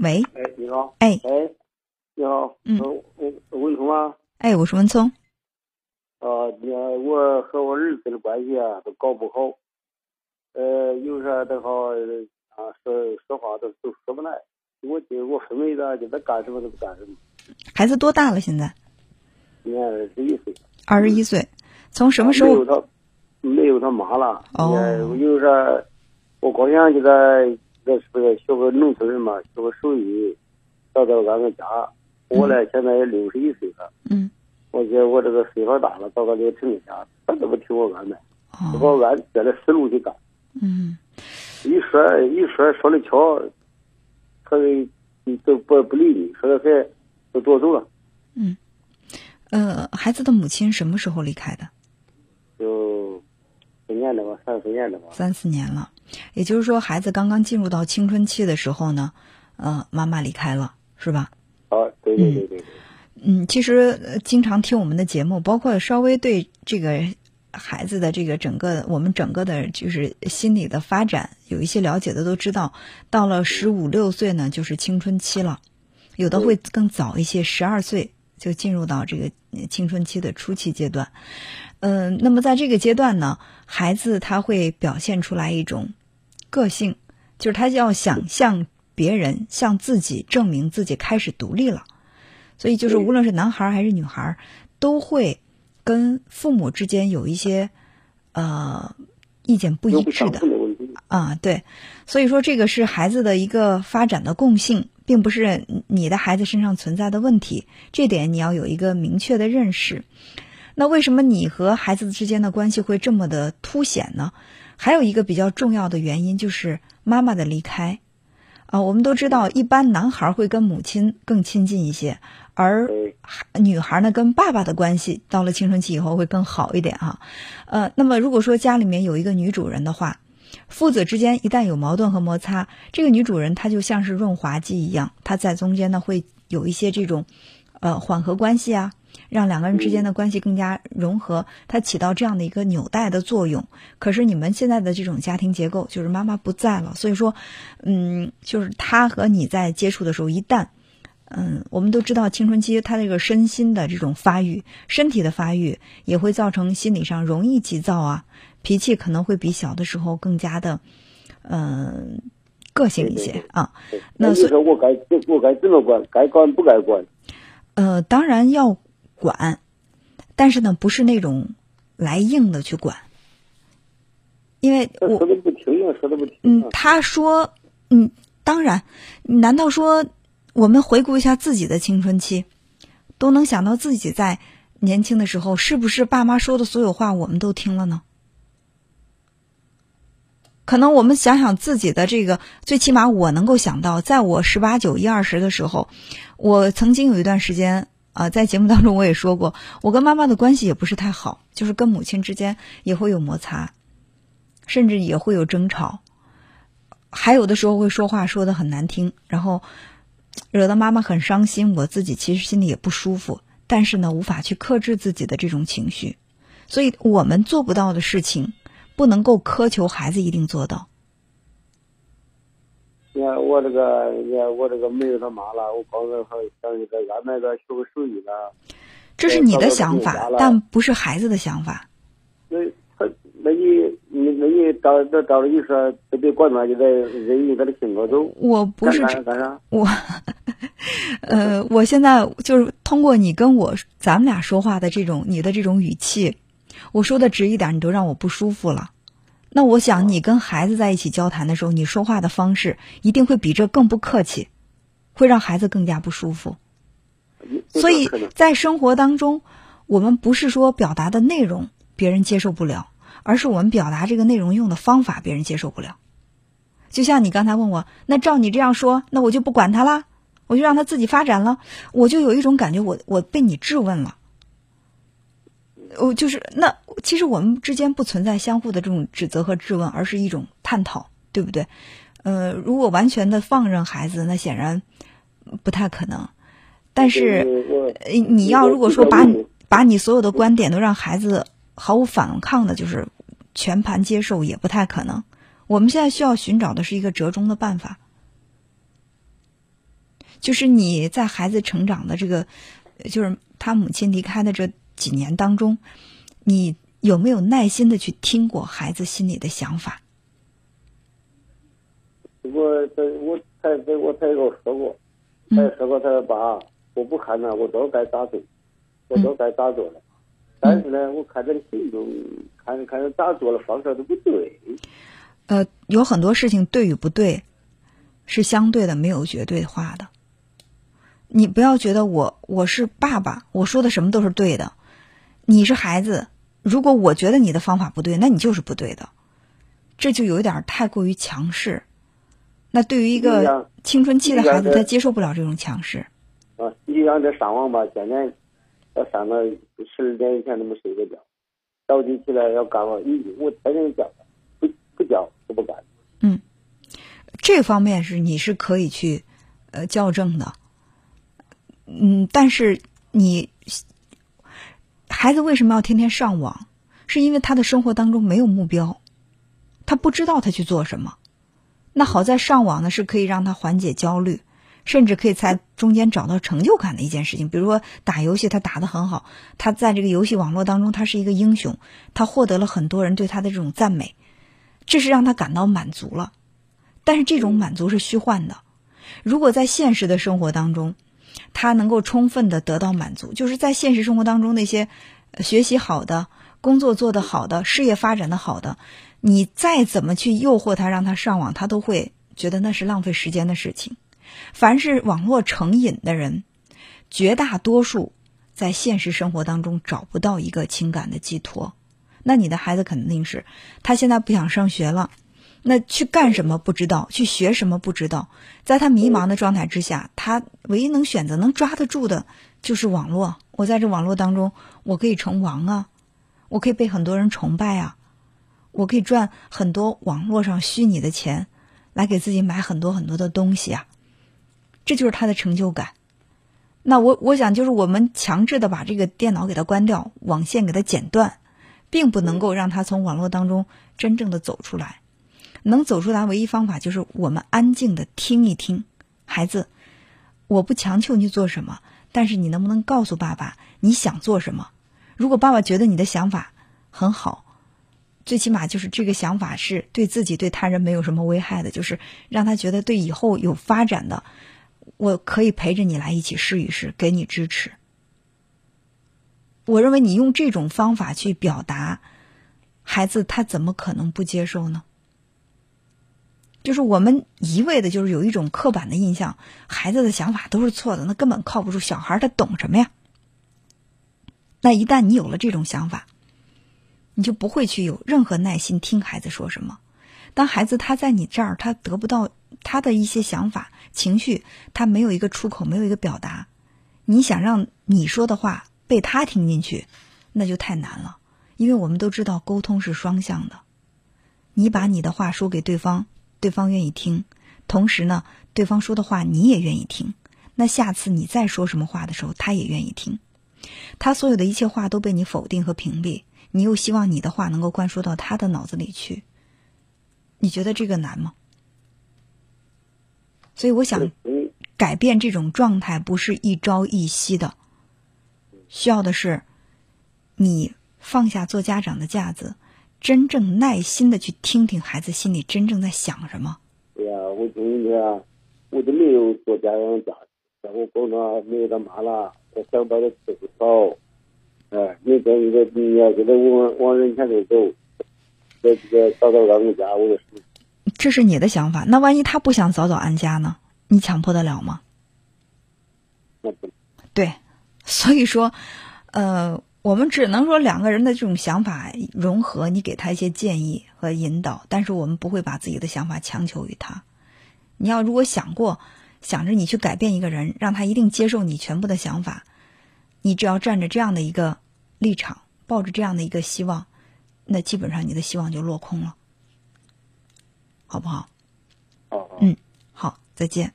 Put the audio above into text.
喂，哎，你好。哎哎，你好。嗯我我文聪啊？哎，我是文聪。啊，你我和我儿子的关系啊都搞不好，呃，有啥都好啊，说说话都都说不来。我就我分为的，就他干什么都不干什么。孩子多大了？现在今年二十一岁。二十一岁。从什么时候？没有他，没有他妈了。哦有啥，我光想给他，这是不是学个农村人嘛，学个手艺，找到俺们家。我呢，现在也六十一岁了。嗯。我觉得我这个岁数大了，找个这个城家，他都不听我安排，不把哦。我按这个思路去干。嗯一说一说说的巧，他都不不理你，说的还都夺走了，嗯。呃，孩子的母亲什么时候离开的？就四年了吧，三四年了吧。三四年了。也就是说，孩子刚刚进入到青春期的时候呢，呃，妈妈离开了，是吧？啊，对对对对对。嗯，其实呃经常听我们的节目，包括稍微对这个孩子的这个整个我们整个的就是心理的发展有一些了解的都知道，到了十五六岁呢，就是青春期了，有的会更早一些，十二岁就进入到这个呃青春期的初期阶段。嗯、那么在这个阶段呢，孩子他会表现出来一种个性，就是他要想向别人、向自己证明自己开始独立了。所以就是无论是男孩儿还是女孩儿，都会跟父母之间有一些呃意见不一致的。啊，对，所以说这个是孩子的一个发展的共性，并不是你的孩子身上存在的问题，这点你要有一个明确的认识。那为什么你和孩子之间的关系会这么的凸显呢？还有一个比较重要的原因就是妈妈的离开。啊，我们都知道，一般男孩会跟母亲更亲近一些，而女孩呢跟爸爸的关系到了青春期以后会更好一点哈。呃，那么如果说家里面有一个女主人的话，父子之间一旦有矛盾和摩擦，这个女主人她就像是润滑剂一样，她在中间呢会有一些这种呃缓和关系啊，让两个人之间的关系更加融合，它起到这样的一个纽带的作用。可是你们现在的这种家庭结构，就是妈妈不在了，所以说，嗯，就是他和你在接触的时候，一旦嗯，我们都知道青春期他这个身心的这种发育，身体的发育也会造成心理上容易急躁啊，脾气可能会比小的时候更加的，嗯、个性一些啊。那所以说我该我该怎么管？该管不该管？呃，当然要管，但是呢，不是那种来硬的去管，因为我他说的不听啊，说的不听嗯啊，。他说，嗯，当然，难道说我们回顾一下自己的青春期，都能想到自己在年轻的时候，是不是爸妈说的所有话我们都听了呢？可能我们想想自己的这个，最起码我能够想到，在我十八九、一二十的时候，我曾经有一段时间啊、在节目当中我也说过，我跟妈妈的关系也不是太好，就是跟母亲之间也会有摩擦，甚至也会有争吵。还有的时候会说话说的很难听，然后惹得妈妈很伤心，我自己其实心里也不舒服，但是呢，无法去克制自己的这种情绪，所以我们做不到的事情，不能够苛求孩子一定做到。我这个，你看我这个没有他妈了，我刚才还想给他安排个学个手艺了。这是你的呃想法但不是孩子的想法。那他，那你你那你照照照着你说，都别管他，就得任意他的性格走。我不是？我，呃，我现在就是通过你跟我咱们俩说话的这种你的这种语气，我说的直一点，你都让我不舒服了。那我想你跟孩子在一起交谈的时候，你说话的方式一定会比这更不客气，会让孩子更加不舒服。所以在生活当中，我们不是说表达的内容别人接受不了，而是我们表达这个内容用的方法别人接受不了。就像你刚才问我，那照你这样说，那我就不管他啦，我就让他自己发展了，我就有一种感觉我，我被你质问了。我就是那，其实我们之间不存在相互的这种指责和质问，而是一种探讨，对不对？呃，如果完全的放任孩子，那显然不太可能。但是，你要如果说把你把你所有的观点都让孩子毫无反抗的，就是全盘接受，也不太可能。我们现在需要寻找的是一个折中的办法。就是你在孩子成长的这个，就是他母亲离开的这几年当中，你有没有耐心的去听过孩子心里的想法？我这我他这我他也跟我说过，他也说过，他说爸，我不看了，我都该咋做，我都该咋做了。但是呢，我看这个行动，看看咋做的方式都不对。呃，有很多事情对与不对，是相对的，没有绝对化的。你不要觉得我我是爸爸，我说的什么都是对的。你是孩子，如果我觉得你的方法不对，那你就是不对的。这就有一点太过于强势。那对于一个青春期的孩子，他接受不了这种强势。啊，你让这上网吧，天天要上到十二点以前都没睡过觉，早起起来要干活，一我天天叫，不不叫就不干。嗯，这方面是你是可以去呃校正的。嗯，但是你孩子为什么要天天上网？是因为他的生活当中没有目标，他不知道他去做什么。那好在上网呢，是可以让他缓解焦虑，甚至可以在中间找到成就感的一件事情。比如说打游戏，他打得很好，他在这个游戏网络当中，他是一个英雄，他获得了很多人对他的这种赞美，这是让他感到满足了。但是这种满足是虚幻的。如果在现实的生活当中，他能够充分的得到满足，就是在现实生活当中那些学习好的、工作做得好的、事业发展的好的。你再怎么去诱惑他，让他上网，他都会觉得那是浪费时间的事情。凡是网络成瘾的人，绝大多数在现实生活当中找不到一个情感的寄托。那你的孩子肯定是，他现在不想上学了，那去干什么不知道，去学什么不知道，在他迷茫的状态之下，他唯一能选择、能抓得住的就是网络。我在这网络当中，我可以成王啊，我可以被很多人崇拜啊。我可以赚很多网络上虚拟的钱，来给自己买很多很多的东西啊，这就是他的成就感。那我我想，就是我们强制的把这个电脑给他关掉，网线给他剪断，并不能够让他从网络当中真正的走出来。能走出来，唯一方法就是我们安静的听一听，孩子，我不强求你做什么，但是你能不能告诉爸爸你想做什么？如果爸爸觉得你的想法很好。最起码就是这个想法是对自己、对他人没有什么危害的，就是让他觉得对以后有发展的，我可以陪着你来一起试一试，给你支持。我认为你用这种方法去表达，孩子他怎么可能不接受呢？就是我们一味的，就是有一种刻板的印象，孩子的想法都是错的，那根本靠不住。小孩他懂什么呀？那一旦你有了这种想法，你就不会去有任何耐心听孩子说什么。当孩子他在你这儿，他得不到他的一些想法、情绪，他没有一个出口，没有一个表达。你想让你说的话被他听进去，那就太难了。因为我们都知道沟通是双向的，你把你的话说给对方，对方愿意听；同时呢，对方说的话你也愿意听。那下次你再说什么话的时候，他也愿意听。他所有的一切话都被你否定和屏蔽。你又希望你的话能够灌输到他的脑子里去，你觉得这个难吗？所以我想改变这种状态不是一朝一夕的，需要的是你放下做家长的架子，真正耐心的去听听孩子心里真正在想什么。对呀，我今天我都没有做家长的架子，我工作没有干嘛了，我想到的吃不少。哎，你跟一个你要给他往往人前头走，在这个早早安家，我也是。这是你的想法，那万一他不想早早安家呢？你强迫得了吗？那不。对，所以说，呃，我们只能说两个人的这种想法融合，你给他一些建议和引导，但是我们不会把自己的想法强求于他。你要如果想过，想着你去改变一个人，让他一定接受你全部的想法，你只要站着这样的一个。立场抱着这样的一个希望，那基本上你的希望就落空了，好不好？好，嗯，好，再见。